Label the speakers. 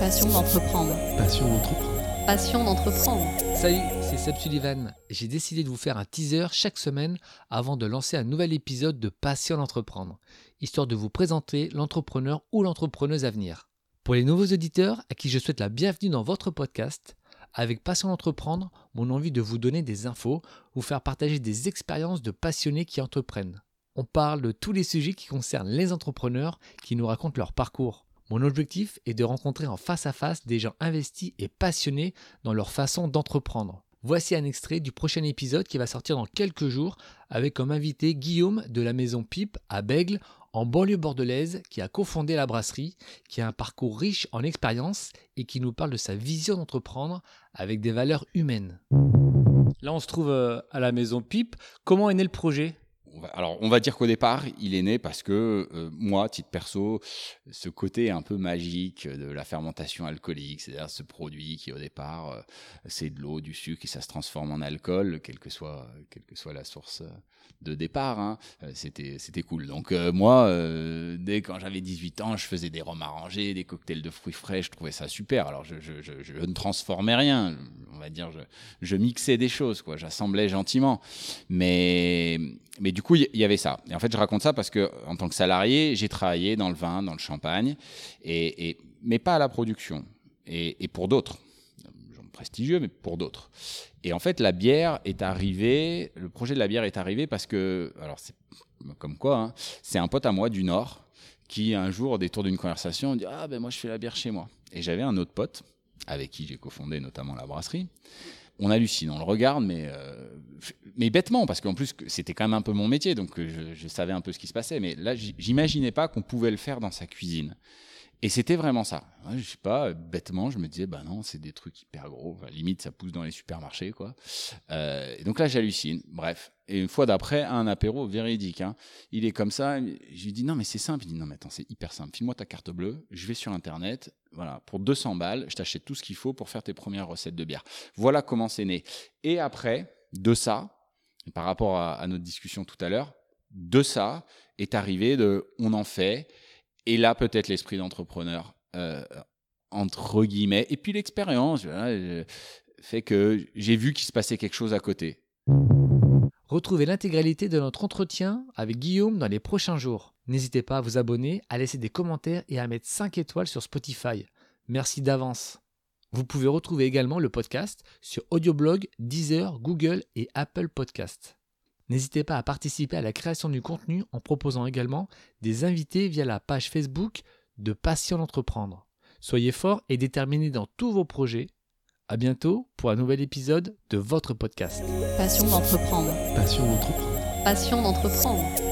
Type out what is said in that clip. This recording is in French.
Speaker 1: Passion d'entreprendre.
Speaker 2: Passion d'entreprendre.
Speaker 1: Passion d'entreprendre.
Speaker 3: Salut, c'est Seb Sullivan. J'ai décidé de vous faire un teaser chaque semaine avant de lancer un nouvel épisode de Passion d'entreprendre, histoire de vous présenter l'entrepreneur ou l'entrepreneuse à venir. Pour les nouveaux auditeurs à qui je souhaite la bienvenue dans votre podcast, avec Passion d'entreprendre, mon envie de vous donner des infos, vous faire partager des expériences de passionnés qui entreprennent. On parle de tous les sujets qui concernent les entrepreneurs qui nous racontent leur parcours. Mon objectif est de rencontrer en face à face des gens investis et passionnés dans leur façon d'entreprendre. Voici un extrait du prochain épisode qui va sortir dans quelques jours avec comme invité Guillaume de la maison Pipe à Bègle en banlieue bordelaise qui a cofondé la brasserie, qui a un parcours riche en expérience et qui nous parle de sa vision d'entreprendre avec des valeurs humaines. Là on se trouve euh, à la maison Pipe. Comment est né le projet?
Speaker 4: On va, alors, on va dire qu'au départ, il est né parce que euh, moi, titre perso, ce côté un peu magique de la fermentation alcoolique, c'est-à-dire ce produit qui au départ, euh, c'est de l'eau, du sucre et ça se transforme en alcool, quelle que soit, quelle que soit la source de départ, hein, euh, c'était, c'était cool. Donc moi, dès quand j'avais 18 ans, je faisais des rhums arrangés, des cocktails de fruits frais, je trouvais ça super. Alors je, ne transformais rien, va dire, je, je mixais des choses, quoi, j'assemblais gentiment, mais mais du coup, il y, avait ça. Et en fait, je raconte ça parce que, en tant que salarié, j'ai travaillé dans le vin, dans le champagne, et, mais pas à la production. Et, pour d'autres, prestigieux, mais pour d'autres. Et en fait, la bière est arrivée, le projet de la bière est arrivé parce que, alors c'est comme quoi, hein, c'est un pote à moi du Nord qui, un jour, au détour d'une conversation, dit Ah, ben moi, je fais la bière chez moi. Et j'avais un autre pote avec qui j'ai cofondé notamment la brasserie on hallucine, on le regarde, mais, euh, mais bêtement, parce qu'en plus, c'était quand même un peu mon métier, donc euh, je, savais un peu ce qui se passait. Mais là, j'imaginais pas qu'on pouvait le faire dans sa cuisine. Et c'était vraiment ça. Je sais pas, bêtement, je me disais, bah non, c'est des trucs hyper gros. limite, ça pousse dans les supermarchés, quoi. Euh, donc là, j'hallucine. Bref. Et une fois d'après, un apéro véridique. Hein. Il est comme ça. Je lui dis, non, mais c'est simple. Il dit, non, mais attends, c'est hyper simple. File-moi ta carte bleue. Je vais sur Internet. Voilà. Pour 200 balles, je t'achète tout ce qu'il faut pour faire tes premières recettes de bière. Voilà comment c'est né. Et après, de ça, par rapport à, à notre discussion tout à l'heure, de ça est arrivé de, on en fait et là, peut-être l'esprit d'entrepreneur, euh, entre guillemets, et puis l'expérience fait que j'ai vu qu'il se passait quelque chose à côté.
Speaker 3: Retrouvez l'intégralité de notre entretien avec Guillaume dans les prochains jours. N'hésitez pas à vous abonner, à laisser des commentaires et à mettre 5 étoiles sur Spotify. Merci d'avance. Vous pouvez retrouver également le podcast sur Audioblog, Deezer, Google et Apple Podcasts. N'hésitez pas à participer à la création du contenu en proposant également des invités via la page Facebook de Passion d'entreprendre. Soyez forts et déterminés dans tous vos projets. À bientôt pour un nouvel épisode de votre podcast.
Speaker 1: Passion d'entreprendre.
Speaker 2: Passion d'entreprendre.
Speaker 1: Passion d'entreprendre.